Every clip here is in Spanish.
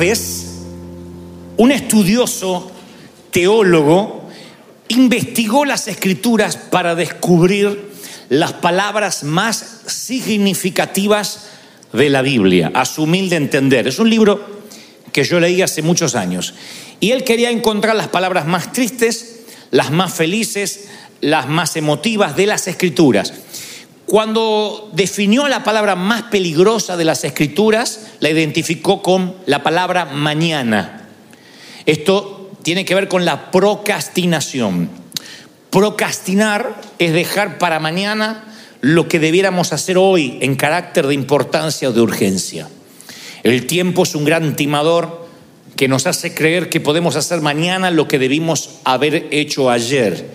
Vez, un estudioso teólogo investigó las escrituras para descubrir las palabras más significativas de la Biblia, a su humilde entender. Es un libro que yo leí hace muchos años. Y él quería encontrar las palabras más tristes, las más felices, las más emotivas de las escrituras. Cuando definió la palabra más peligrosa de las escrituras, la identificó con la palabra mañana. Esto tiene que ver con la procrastinación. Procrastinar es dejar para mañana lo que debiéramos hacer hoy en carácter de importancia o de urgencia. El tiempo es un gran timador que nos hace creer que podemos hacer mañana lo que debimos haber hecho ayer.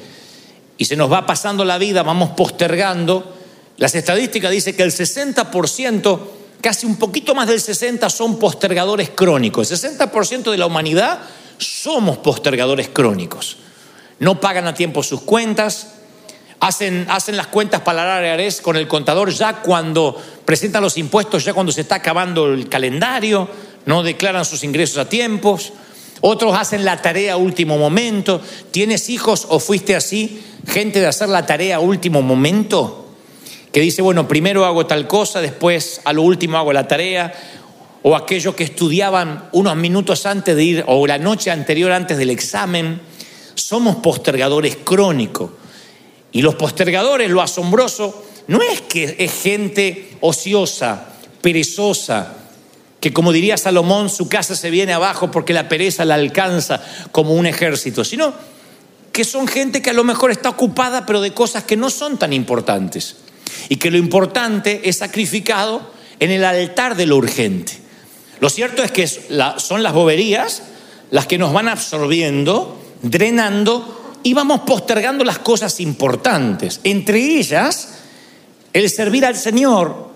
Y se nos va pasando la vida, vamos postergando. Las estadísticas dicen que el 60%, casi un poquito más del 60% son postergadores crónicos. El 60% de la humanidad somos postergadores crónicos. No pagan a tiempo sus cuentas, hacen, las cuentas para la ARS con el contador ya cuando presentan los impuestos, ya cuando se está acabando el calendario, no declaran sus ingresos a tiempos. Otros hacen la tarea a último momento. ¿Tienes hijos o fuiste así? Gente de hacer la tarea a último momento, que dice, bueno, primero hago tal cosa, después a lo último hago la tarea. O aquellos que estudiaban unos minutos antes de ir, o la noche anterior antes del examen. Somos postergadores crónicos. Y los postergadores, lo asombroso, no es que es gente ociosa, perezosa, que como diría Salomón, su casa se viene abajo porque la pereza la alcanza como un ejército, sino que son gente que a lo mejor está ocupada pero de cosas que no son tan importantes y que lo importante es sacrificado en el altar de lo urgente. Lo cierto es que son las boberías las que nos van absorbiendo, drenando y vamos postergando las cosas importantes. Entre ellas, el servir al Señor,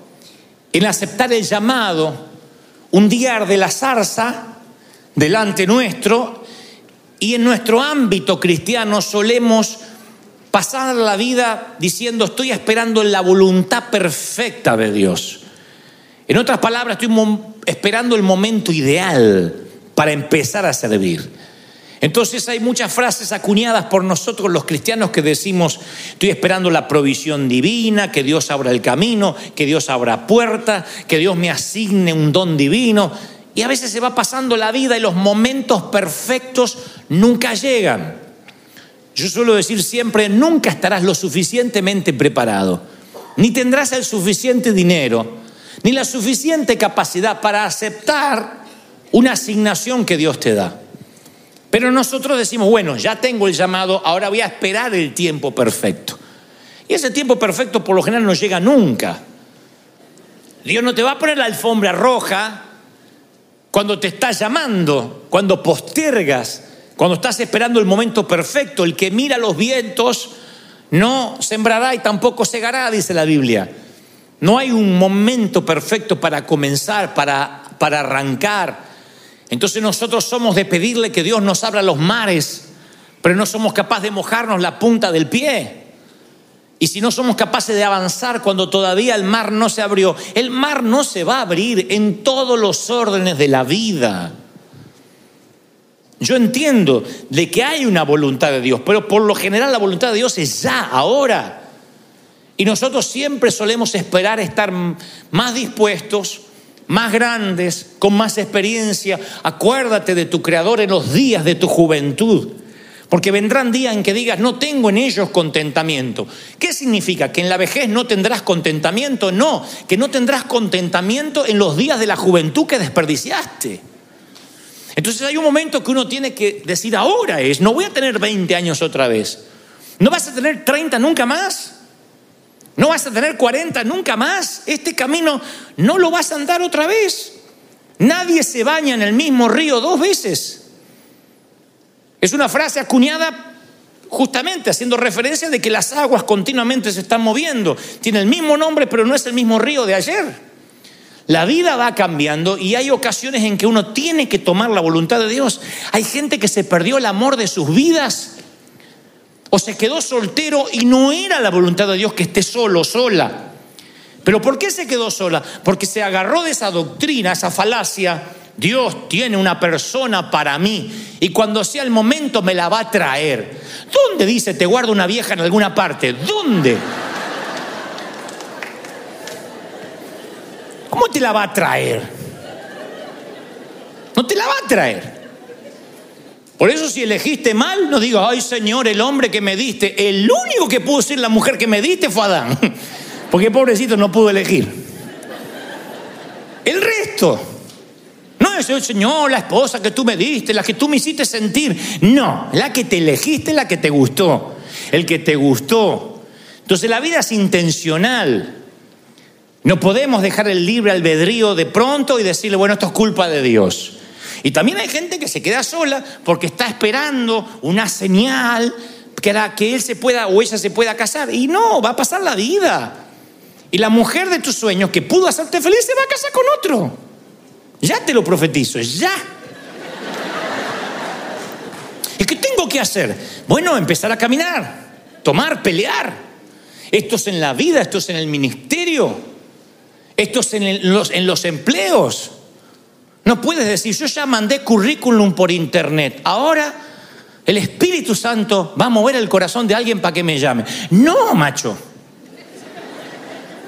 el aceptar el llamado, un día de la zarza delante nuestro y en nuestro ámbito cristiano solemos pasar la vida diciendo estoy esperando la voluntad perfecta de Dios. En otras palabras, estoy esperando el momento ideal para empezar a servir. Entonces hay muchas frases acuñadas por nosotros los cristianos que decimos, estoy esperando la provisión divina, que Dios abra el camino, que Dios abra puerta, que Dios me asigne un don divino. Y a veces se va pasando la vida y los momentos perfectos nunca llegan. Yo suelo decir siempre, nunca estarás lo suficientemente preparado, ni tendrás el suficiente dinero, ni la suficiente capacidad para aceptar una asignación que Dios te da. Pero nosotros decimos, bueno, ya tengo el llamado, ahora voy a esperar el tiempo perfecto. Y ese tiempo perfecto por lo general no llega nunca. Dios no te va a poner la alfombra roja cuando te está llamando, cuando postergas, cuando estás esperando el momento perfecto. El que mira los vientos no sembrará y tampoco segará, dice la Biblia. No hay un momento perfecto para comenzar, para, para arrancar. Entonces nosotros somos de pedirle que Dios nos abra los mares, pero no somos capaces de mojarnos la punta del pie. Y si no somos capaces de avanzar cuando todavía el mar no se abrió, el mar no se va a abrir en todos los órdenes de la vida. Yo entiendo de que hay una voluntad de Dios, pero por lo general la voluntad de Dios es ya, ahora. Y nosotros siempre solemos esperar estar más dispuestos, más grandes, con más experiencia. Acuérdate de tu Creador en los días de tu juventud. Porque vendrán días en que digas, no tengo en ellos contentamiento. ¿Qué significa? ¿Que en la vejez no tendrás contentamiento? No, que no tendrás contentamiento en los días de la juventud que desperdiciaste. Entonces hay un momento que uno tiene que decir, ahora es, no voy a tener 20 años otra vez. ¿No vas a tener 30 nunca más? No vas a tener 40 nunca más. Este camino no lo vas a andar otra vez. Nadie se baña en el mismo río dos veces. Es una frase acuñada justamente haciendo referencia de que las aguas continuamente se están moviendo. Tiene el mismo nombre, pero no es el mismo río de ayer. La vida va cambiando y hay ocasiones en que uno tiene que tomar la voluntad de Dios. Hay gente que se perdió el amor de sus vidas o se quedó soltero y no era la voluntad de Dios que esté solo, sola. Pero ¿por qué se quedó sola? Porque se agarró de esa doctrina, esa falacia Dios tiene una persona para mí y cuando sea el momento me la va a traer. ¿Dónde dice te guardo una vieja en alguna parte? ¿Dónde? Te la va a traer? No te la va a traer. Por eso si elegiste mal, no digas, ay Señor, el hombre que me diste, el único que pudo ser la mujer que me diste fue Adán. Porque pobrecito no pudo elegir. El resto. No es el Señor, la esposa que tú me diste, la que tú me hiciste sentir. No, la que te elegiste, la que te gustó. El que te gustó. Entonces la vida es intencional. No podemos dejar el libre albedrío de pronto y decirle, bueno, esto es culpa de Dios. Y también hay gente que se queda sola porque está esperando una señal que, que él se pueda o ella se pueda casar. Y no, va a pasar la vida. Y la mujer de tus sueños que pudo hacerte feliz se va a casar con otro. Ya te lo profetizo, ya. ¿Y qué tengo que hacer? Bueno, empezar a caminar, tomar, pelear. Esto es en la vida, esto es en el ministerio, esto es en los, empleos. No puedes decir, yo ya mandé currículum por internet, ahora el Espíritu Santo va a mover el corazón de alguien para que me llame. No, macho.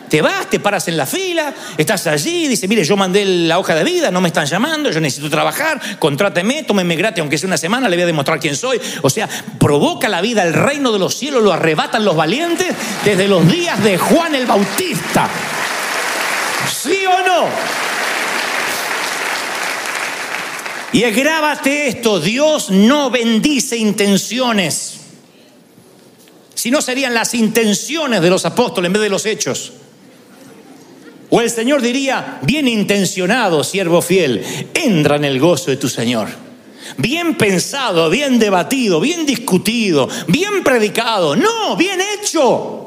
Te vas, te paras en la fila, estás allí, dice, mire, yo mandé la hoja de vida, no me están llamando, yo necesito trabajar, contráteme, tómeme gratis, aunque sea una semana, le voy a demostrar quién soy. O sea, provoca la vida, el reino de los cielos lo arrebatan los valientes desde los días de Juan el Bautista. ¿Sí o no? Y grábate esto, Dios no bendice intenciones, si no serían las intenciones de los apóstoles en vez de los hechos. O el Señor diría, bien intencionado, siervo fiel, entra en el gozo de tu Señor. Bien pensado, bien debatido, bien discutido, bien predicado. No, bien hecho.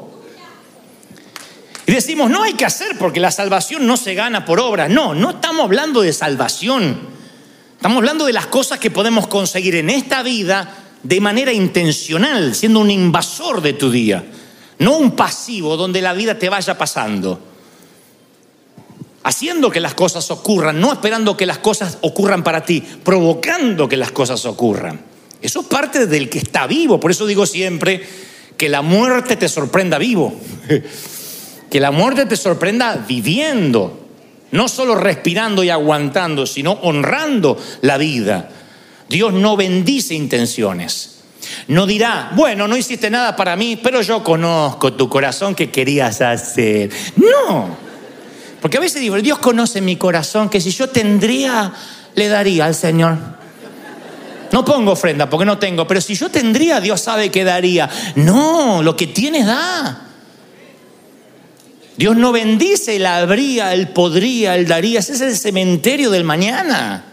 Y decimos, no hay que hacer porque la salvación no se gana por obra. No, no estamos hablando de salvación. Estamos hablando de las cosas que podemos conseguir en esta vida de manera intencional, siendo un invasor de tu día. No un pasivo donde la vida te vaya pasando haciendo que las cosas ocurran, no esperando que las cosas ocurran para ti, provocando que las cosas ocurran. Eso es parte del que está vivo. Por eso digo siempre que la muerte te sorprenda vivo, que la muerte te sorprenda viviendo, no solo respirando y aguantando, sino honrando la vida. Dios no bendice intenciones. No dirá, bueno, no hiciste nada para mí, pero yo conozco tu corazón que querías hacer. No, porque a veces digo, Dios conoce mi corazón, que si yo tendría, le daría al Señor. No pongo ofrenda porque no tengo, pero si yo tendría, Dios sabe que daría. No, lo que tienes da. Dios no bendice el habría, el podría, el daría. Ese es el cementerio del mañana.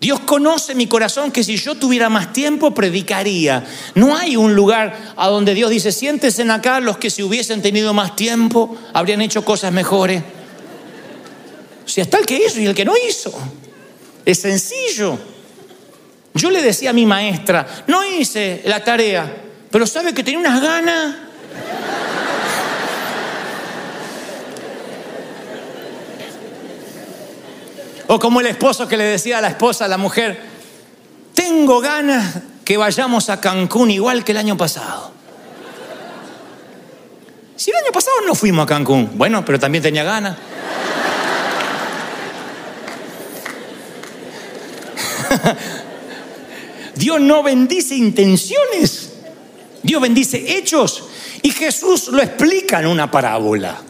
Dios conoce mi corazón que si yo tuviera más tiempo predicaría. No hay un lugar a donde Dios dice, siéntense acá los que si hubiesen tenido más tiempo habrían hecho cosas mejores. Si está el que hizo y el que no hizo. Es sencillo. Yo le decía a mi maestra, no hice la tarea, pero sabe que tenía unas ganas. O como el esposo que le decía a la esposa, a la mujer, tengo ganas que vayamos a Cancún igual que el año pasado. Si el año pasado no fuimos a Cancún, bueno, pero también tenía ganas. Dios no bendice intenciones, Dios bendice hechos. Y Jesús lo explica en una parábola.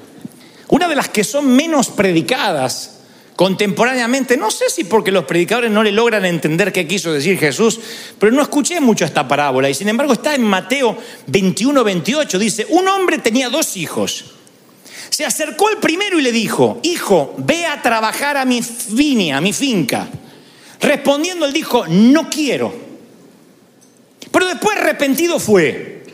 Una de las que son menos predicadas contemporáneamente, no sé si porque los predicadores no le logran entender qué quiso decir Jesús, pero no escuché mucho esta parábola y sin embargo está en Mateo 21, 28, dice, un hombre tenía dos hijos. Se acercó el primero y le dijo, hijo, ve a trabajar a mi viña, a mi finca. Respondiendo él dijo, no quiero. Pero después arrepentido fue.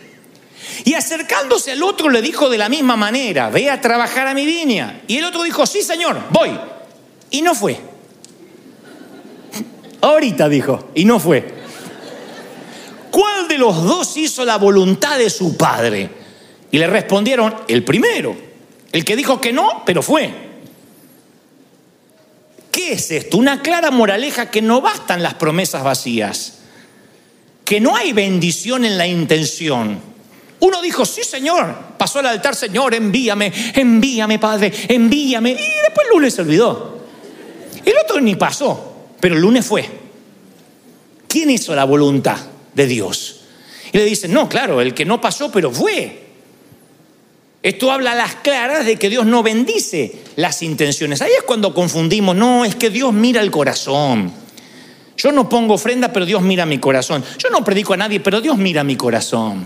Y acercándose al otro le dijo de la misma manera, ve a trabajar a mi viña. Y el otro dijo, sí señor, voy. Y no fue. Ahorita dijo, y no fue. ¿Cuál de los dos hizo la voluntad de su padre? Y le respondieron, el primero, el que dijo que no, pero fue. ¿Qué es esto? Una clara moraleja que no bastan las promesas vacías, que no hay bendición en la intención. Uno dijo, sí Señor, pasó al altar, Señor, envíame, envíame Padre, envíame, y después lunes se olvidó. El otro ni pasó, pero el lunes fue. ¿Quién hizo la voluntad de Dios? Y le dicen, no, claro, el que no pasó, pero fue. Esto habla a las claras de que Dios no bendice las intenciones. Ahí es cuando confundimos, no, es que Dios mira el corazón. Yo no pongo ofrenda, pero Dios mira mi corazón. Yo no predico a nadie, pero Dios mira mi corazón.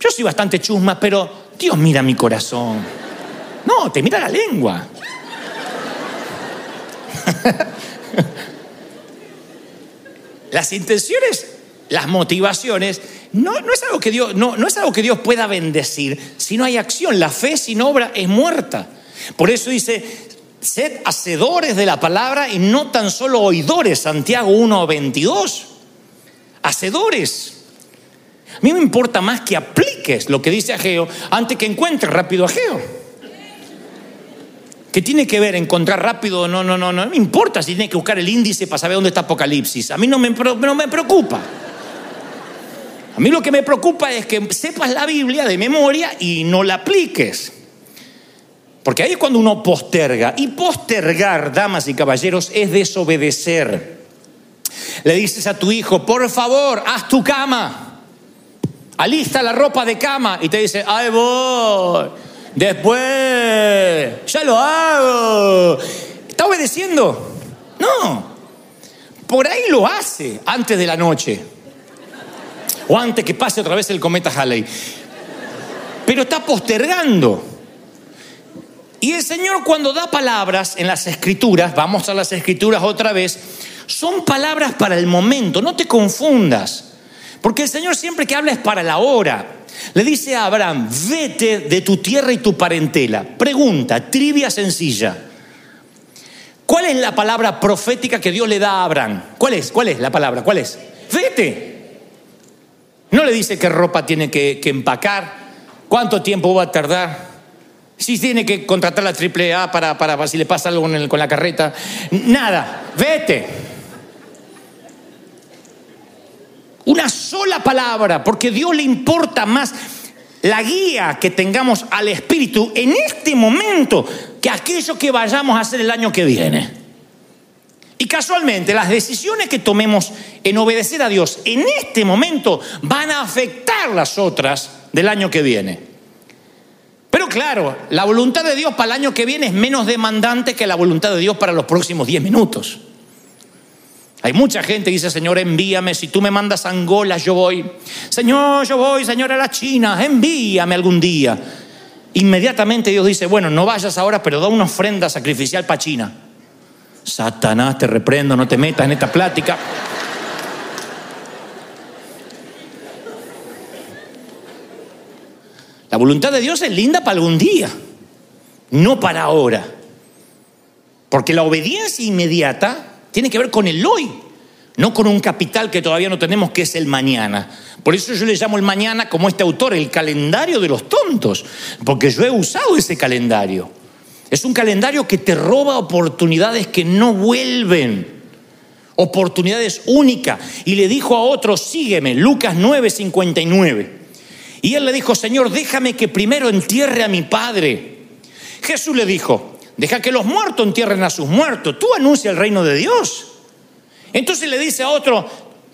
Yo soy bastante chusma, pero Dios mira mi corazón. No, te mira la lengua. Las intenciones, las motivaciones no, es algo que Dios, no, no es algo que Dios pueda bendecir si no hay acción. La fe sin obra es muerta. Por eso dice, sed hacedores de la palabra y no tan solo oidores, Santiago 1.22. Hacedores. A mí me importa más que apliques lo que dice Ageo antes que encuentres rápido Ageo. ¿Qué tiene que ver encontrar rápido? No, no, no, no, no me importa si tiene que buscar el índice para saber dónde está Apocalipsis. A mí no me, no me preocupa. A mí lo que me preocupa es que sepas la Biblia de memoria y no la apliques. Porque ahí es cuando uno posterga. Y postergar, damas y caballeros, es desobedecer. Le dices a tu hijo, por favor, haz tu cama. Alista la ropa de cama. Y te dice, ay voy. Después, ya lo hago. ¿Está obedeciendo? No. Por ahí lo hace antes de la noche o antes que pase otra vez el cometa Halley. Pero está postergando. Y el Señor cuando da palabras en las escrituras, vamos a las escrituras otra vez, son palabras para el momento, no te confundas. Porque el Señor siempre que habla es para la hora. Le dice a Abraham, vete de tu tierra y tu parentela. Pregunta, trivia sencilla. ¿Cuál es la palabra profética que Dios le da a Abraham? ¿Cuál es? ¿Cuál es la palabra? ¿Cuál es? Vete. No le dice qué ropa tiene que, empacar, cuánto tiempo va a tardar, si tiene que contratar la triple A para, para, si le pasa algo con la carreta. Nada, vete. Una sola palabra, porque Dios le importa más la guía que tengamos al Espíritu en este momento que aquello que vayamos a hacer el año que viene. Y casualmente las decisiones que tomemos en obedecer a Dios en este momento van a afectar las otras del año que viene. Pero claro, la voluntad de Dios para el año que viene es menos demandante que la voluntad de Dios para los próximos 10 minutos. Hay mucha gente que dice, Señor, envíame, si tú me mandas a Angola, yo voy. Señor, yo voy, Señor, a la China, envíame algún día. Inmediatamente Dios dice, bueno, no vayas ahora, pero da una ofrenda sacrificial para China. Satanás, te reprendo, no te metas en esta plática. La voluntad de Dios es linda para algún día, no para ahora. Porque la obediencia inmediata tiene que ver con el hoy, no con un capital que todavía no tenemos, que es el mañana. Por eso yo le llamo el mañana, como este autor, el calendario de los tontos, porque yo he usado ese calendario. Es un calendario que te roba oportunidades que no vuelven, oportunidades únicas. Y le dijo a otro, sígueme, Lucas 9:59. Y él le dijo, Señor, déjame que primero entierre a mi padre. Jesús le dijo, deja que los muertos entierren a sus muertos, tú anuncia el reino de Dios. Entonces le dice a otro,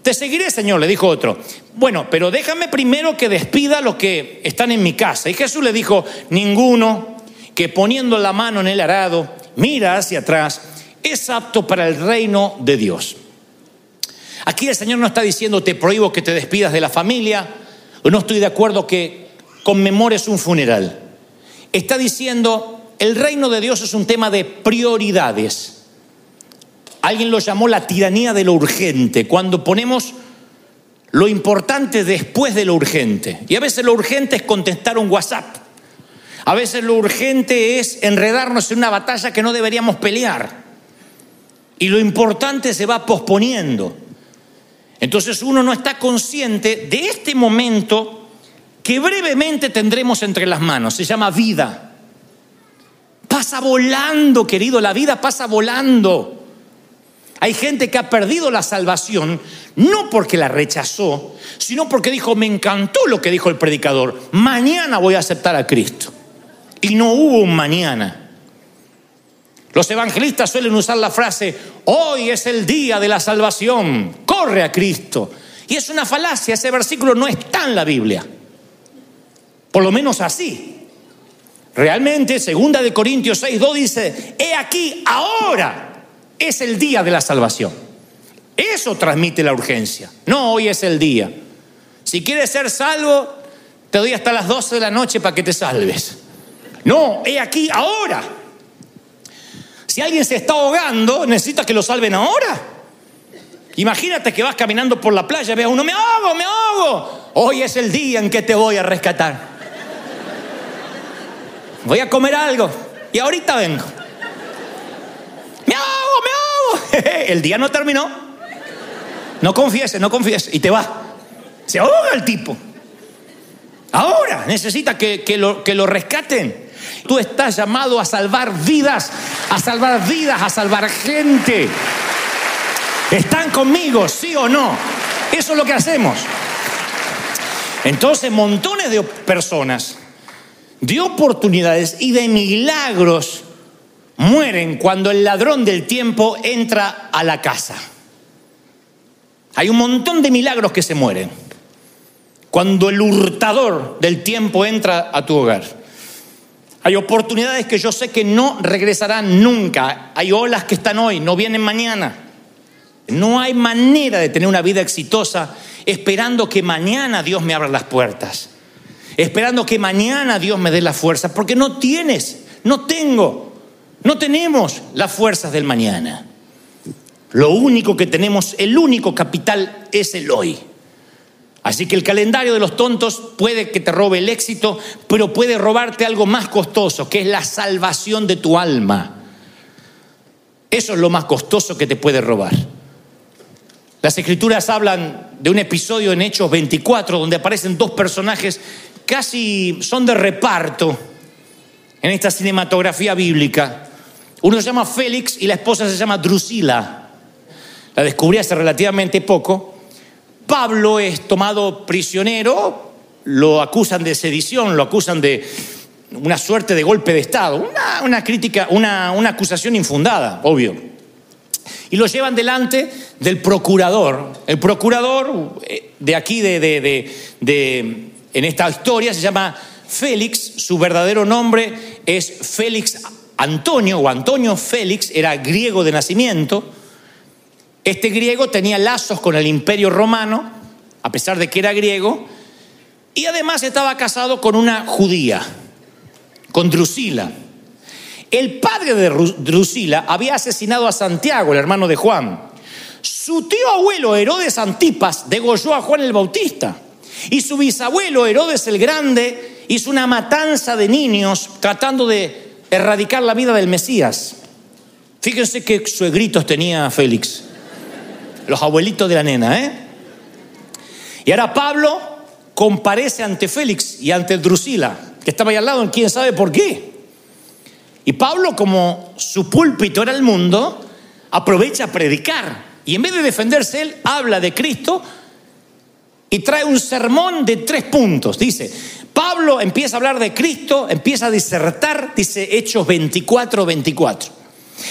te seguiré, Señor, le dijo otro. Bueno, pero déjame primero que despida a los que están en mi casa. Y Jesús le dijo, ninguno que poniendo la mano en el arado, mira hacia atrás, es apto para el reino de Dios. Aquí el Señor no está diciendo te prohíbo que te despidas de la familia, o no estoy de acuerdo que conmemores un funeral. Está diciendo el reino de Dios es un tema de prioridades. Alguien lo llamó la tiranía de lo urgente, cuando ponemos lo importante después de lo urgente. Y a veces lo urgente es contestar un WhatsApp. A veces lo urgente es enredarnos en una batalla que no deberíamos pelear. Y lo importante se va posponiendo. Entonces uno no está consciente de este momento que brevemente tendremos entre las manos. Se llama vida. Pasa volando, querido, la vida pasa volando. Hay gente que ha perdido la salvación no porque la rechazó, sino porque dijo, me encantó lo que dijo el predicador, mañana voy a aceptar a Cristo. Y no hubo un mañana. Los evangelistas suelen usar la frase, hoy es el día de la salvación, corre a Cristo. Y es una falacia, ese versículo no está en la Biblia. Por lo menos así. Realmente, segunda de Corintios 6, 2 dice, he aquí, ahora es el día de la salvación. Eso transmite la urgencia. No, hoy es el día. Si quieres ser salvo, te doy hasta las 12 de la noche para que te salves. No, he aquí, ahora. Si alguien se está ahogando, necesita que lo salven ahora. Imagínate que vas caminando por la playa, ve a uno, me ahogo, me ahogo. Hoy es el día en que te voy a rescatar voy a comer algo y ahorita vengo. Me ahogo, me ahogo. El día no terminó. No confiese, no confiese. Y te va. Se ahoga el tipo. Ahora necesita que, que, lo, que lo rescaten. Tú estás llamado a salvar vidas, a salvar vidas, a salvar gente. ¿Están conmigo, sí o no? Eso es lo que hacemos. Entonces, montones de personas de oportunidades y de milagros mueren cuando el ladrón del tiempo entra a la casa. Hay un montón de milagros que se mueren cuando el hurtador del tiempo entra a tu hogar. Hay oportunidades que yo sé que no regresarán nunca. Hay olas que están hoy, no vienen mañana. No hay manera de tener una vida exitosa esperando que mañana Dios me abra las puertas esperando que mañana Dios me dé la fuerza, porque no tienes, no tengo, no tenemos las fuerzas del mañana. Lo único que tenemos, el único capital es el hoy. Así que el calendario de los tontos puede que te robe el éxito, pero puede robarte algo más costoso, que es la salvación de tu alma. Eso es lo más costoso que te puede robar. Las escrituras hablan de un episodio en Hechos 24 donde aparecen dos personajes casi son de reparto en esta cinematografía bíblica. Uno se llama Félix y la esposa se llama Drusila. La descubrí hace relativamente poco. Pablo es tomado prisionero, lo acusan de sedición, lo acusan de una suerte de golpe de Estado, una, crítica, una, acusación infundada, obvio. Y lo llevan delante del procurador. El procurador eh, de aquí, de, de en esta historia se llama Félix, su verdadero nombre es Félix Antonio o Antonio Félix, era griego de nacimiento. Este griego tenía lazos con el imperio romano, a pesar de que era griego, y además estaba casado con una judía, con Drusila. El padre de Drusila había asesinado a Santiago, el hermano de Juan. Su tío abuelo Herodes Antipas degolló a Juan el Bautista. Y su bisabuelo Herodes el Grande hizo una matanza de niños tratando de erradicar la vida del Mesías. Fíjense qué suegritos tenía Félix. Los abuelitos de la nena, ¿eh? Y ahora Pablo comparece ante Félix y ante Drusila, que estaba ahí al lado, quién sabe por qué. Y Pablo, como su púlpito era el mundo, aprovecha a predicar. Y en vez de defenderse él, habla de Cristo y trae un sermón de tres puntos. Dice, Pablo empieza a hablar de Cristo, empieza a disertar, dice Hechos 24, 24.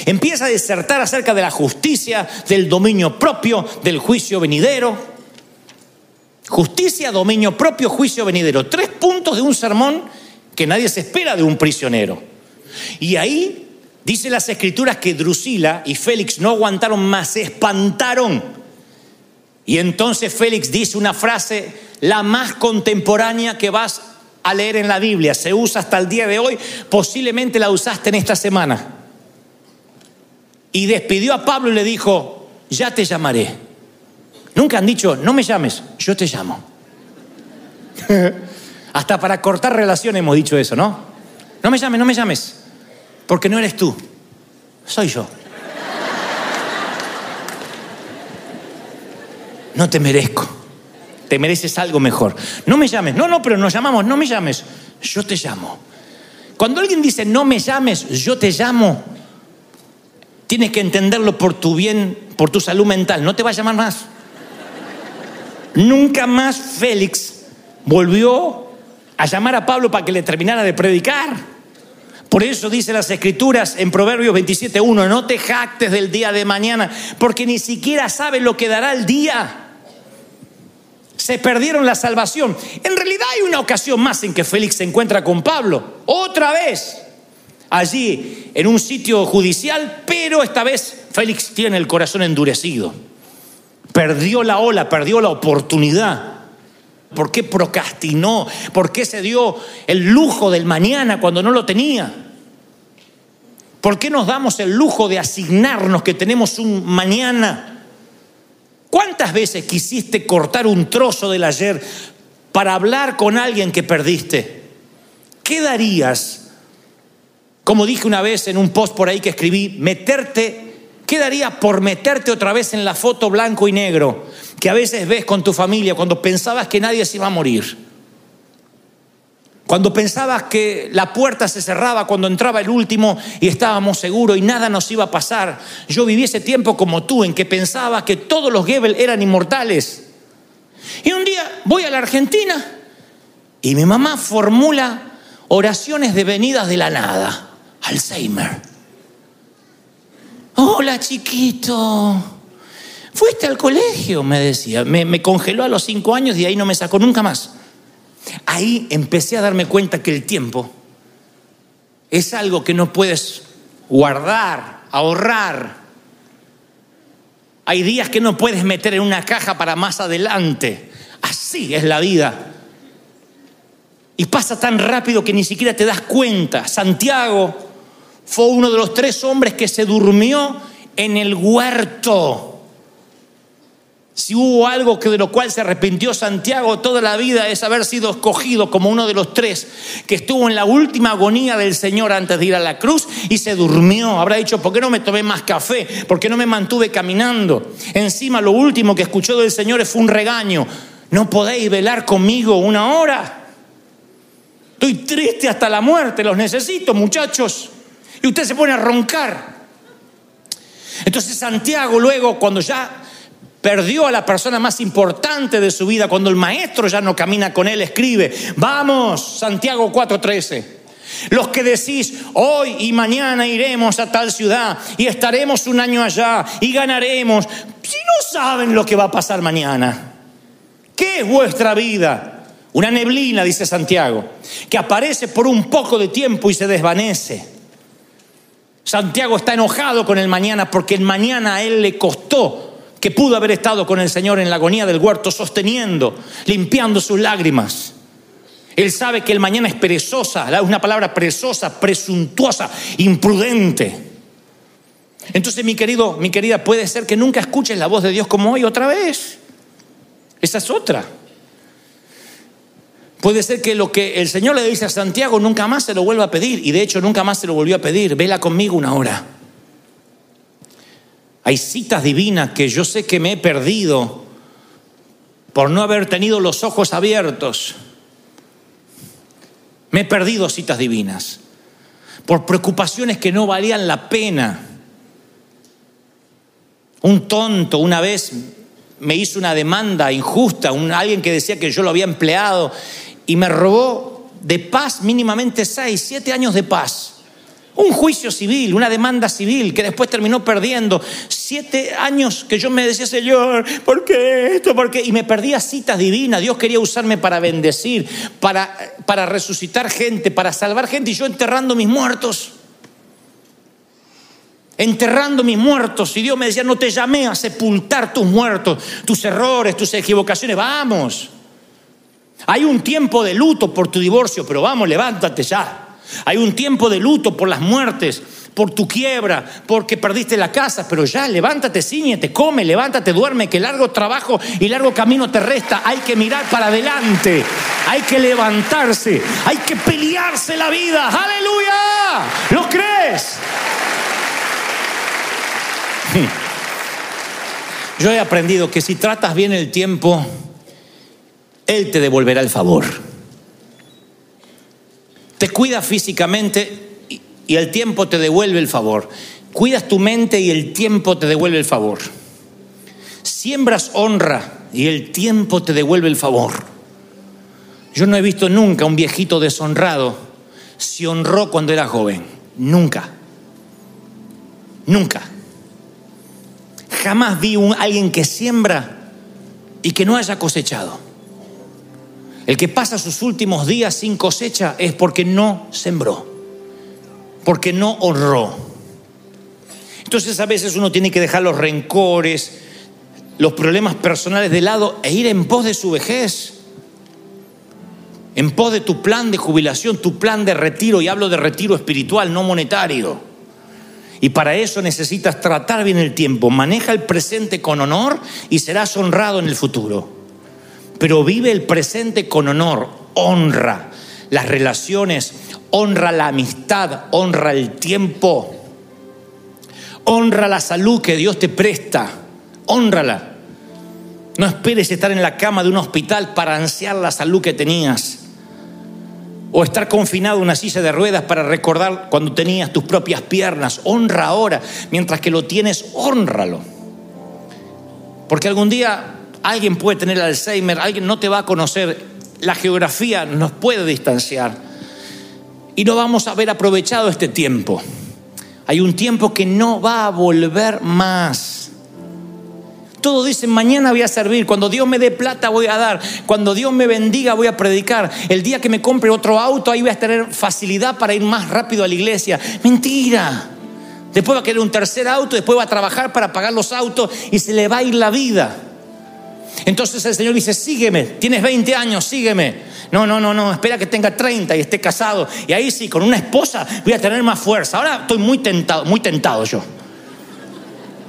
Empieza a disertar acerca de la justicia, del dominio propio, del juicio venidero. Justicia, dominio propio, juicio venidero. Tres puntos de un sermón que nadie se espera de un prisionero. Y ahí dice las escrituras que Drusila y Félix no aguantaron más, se espantaron y entonces Félix dice una frase, la más contemporánea que vas a leer en la Biblia, se usa hasta el día de hoy, posiblemente la usaste en esta semana. Y despidió a Pablo y le dijo, ya te llamaré. Nunca han dicho, no me llames, yo te llamo. hasta para cortar relaciones hemos dicho eso, ¿no? No me llames, no me llames, porque no eres tú, soy yo. No te merezco. Te mereces algo mejor. No me llames. No, no, pero nos llamamos. No me llames. Yo te llamo. Cuando alguien dice no me llames, yo te llamo, tienes que entenderlo por tu bien, por tu salud mental. No te va a llamar más. Nunca más Félix volvió a llamar a Pablo para que le terminara de predicar. Por eso dice las escrituras en Proverbios 27.1, no te jactes del día de mañana, porque ni siquiera sabes lo que dará el día. Se perdieron la salvación. En realidad hay una ocasión más en que Félix se encuentra con Pablo. Otra vez allí en un sitio judicial, pero esta vez Félix tiene el corazón endurecido. Perdió la ola, perdió la oportunidad. ¿Por qué procrastinó? ¿Por qué se dio el lujo del mañana cuando no lo tenía? ¿Por qué nos damos el lujo de asignarnos que tenemos un mañana? ¿Cuántas veces quisiste cortar un trozo del ayer para hablar con alguien que perdiste? ¿Qué darías como dije una vez en un post por ahí que escribí, meterte, ¿qué daría por meterte otra vez en la foto blanco y negro que a veces ves con tu familia cuando pensabas que nadie se iba a morir? Cuando pensabas que la puerta se cerraba cuando entraba el último y estábamos seguros y nada nos iba a pasar. Yo viví ese tiempo como tú en que pensaba que todos los Goebbels eran inmortales. Y un día voy a la Argentina y mi mamá formula oraciones de venidas de la nada. Alzheimer. Hola chiquito. Fuiste al colegio, me decía. Me, congeló a los cinco años y ahí no me sacó nunca más. Ahí empecé a darme cuenta que el tiempo es algo que no puedes guardar, ahorrar. Hay días que no puedes meter en una caja para más adelante. Así es la vida. Y pasa tan rápido que ni siquiera te das cuenta. Santiago fue uno de los tres hombres que se durmió en el huerto. Si hubo algo que de lo cual se arrepintió Santiago toda la vida es haber sido escogido como uno de los tres que estuvo en la última agonía del Señor antes de ir a la cruz y se durmió. Habrá dicho, ¿por qué no me tomé más café? ¿Por qué no me mantuve caminando? Encima lo último que escuchó del Señor fue un regaño. ¿No podéis velar conmigo una hora? Estoy triste hasta la muerte, los necesito, muchachos y usted se pone a roncar. Entonces Santiago luego, cuando ya perdió a la persona más importante de su vida, cuando el maestro ya no camina con él, escribe, vamos, Santiago 4:13. Los que decís, hoy y mañana iremos a tal ciudad y estaremos un año allá y ganaremos, si no saben lo que va a pasar mañana, ¿qué es vuestra vida? Una neblina, dice Santiago, que aparece por un poco de tiempo y se desvanece. Santiago está enojado con el mañana porque el mañana a él le costó que pudo haber estado con el Señor en la agonía del huerto, sosteniendo, limpiando sus lágrimas. Él sabe que el mañana es perezosa, es una palabra perezosa, presuntuosa, imprudente. Entonces, mi querido, mi querida, puede ser que nunca escuches la voz de Dios como hoy otra vez. Esa es otra. Puede ser que lo que el Señor le dice a Santiago nunca más se lo vuelva a pedir. Y de hecho nunca más se lo volvió a pedir. Vela conmigo una hora. Hay citas divinas que yo sé que me he perdido por no haber tenido los ojos abiertos. Me he perdido citas divinas por preocupaciones que no valían la pena. Un tonto una vez me hizo una demanda injusta, alguien que decía que yo lo había empleado y me robó de paz mínimamente seis, siete años de paz. Un juicio civil, una demanda civil que después terminó perdiendo. Siete años que yo me decía, Señor, ¿por qué esto? ¿Por qué? Y me perdía citas divinas. Dios quería usarme para bendecir, para, para resucitar gente, para salvar gente. Y yo enterrando mis muertos. Enterrando mis muertos. Y Dios me decía, no te llamé a sepultar tus muertos, tus errores, tus equivocaciones. Vamos. Hay un tiempo de luto por tu divorcio, pero vamos, levántate ya. Hay un tiempo de luto por las muertes, por tu quiebra, porque perdiste la casa, pero ya levántate, ciñete, come, levántate, duerme, que largo trabajo y largo camino te resta. Hay que mirar para adelante, hay que levantarse, hay que pelearse la vida. Aleluya. ¿Lo crees? Yo he aprendido que si tratas bien el tiempo, él te devolverá el favor. Te cuidas físicamente y, el tiempo te devuelve el favor. Cuidas tu mente y el tiempo te devuelve el favor. Siembras honra y el tiempo te devuelve el favor. Yo no he visto nunca un viejito deshonrado se honró cuando era joven. Nunca. Nunca. Jamás vi un, alguien que siembra y que no haya cosechado. El que pasa sus últimos días sin cosecha es porque no sembró, porque no honró. Entonces a veces uno tiene que dejar los rencores, los problemas personales de lado e ir en pos de su vejez, en pos de tu plan de jubilación, tu plan de retiro, y hablo de retiro espiritual, no monetario. Y para eso necesitas tratar bien el tiempo, maneja el presente con honor y serás honrado en el futuro. Pero vive el presente con honor, honra las relaciones, honra la amistad, honra el tiempo, honra la salud que Dios te presta, honrala. No esperes estar en la cama de un hospital para ansiar la salud que tenías. O estar confinado en una silla de ruedas para recordar cuando tenías tus propias piernas. Honra ahora. Mientras que lo tienes, honralo. Porque algún día alguien puede tener Alzheimer, alguien no te va a conocer. La geografía nos puede distanciar. Y no vamos a haber aprovechado este tiempo. Hay un tiempo que no va a volver más. Todos dicen, mañana voy a servir, cuando Dios me dé plata voy a dar, cuando Dios me bendiga voy a predicar, el día que me compre otro auto ahí voy a tener facilidad para ir más rápido a la iglesia. Mentira. Después va a querer un tercer auto, después va a trabajar para pagar los autos y se le va a ir la vida. Entonces el Señor dice, sígueme, tienes 20 años, sígueme. No, no, no, no, espera que tenga 30 y esté casado. Y ahí sí, con una esposa voy a tener más fuerza. Ahora estoy muy tentado, muy tentado yo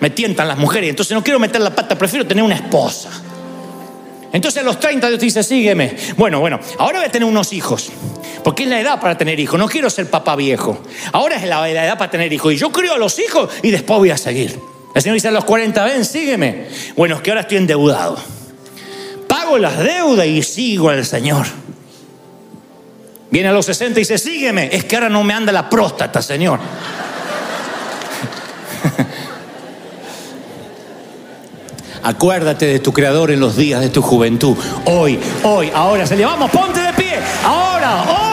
me tientan las mujeres, entonces no quiero meter la pata, prefiero tener una esposa. Entonces a los 30 Dios te dice, sígueme. Bueno, bueno, ahora voy a tener unos hijos, porque es la edad para tener hijos, no quiero ser papá viejo. Ahora es la, edad para tener hijos y yo crío a los hijos y después voy a seguir. El Señor dice a los 40, ven, sígueme. Bueno, es que ahora estoy endeudado. Pago las deudas y sigo al Señor. Viene a los 60 y dice, sígueme. Es que ahora no me anda la próstata, Señor. Acuérdate de tu Creador en los días de tu juventud. Hoy, hoy, ahora. Se le vamos, ponte de pie. Ahora, hoy.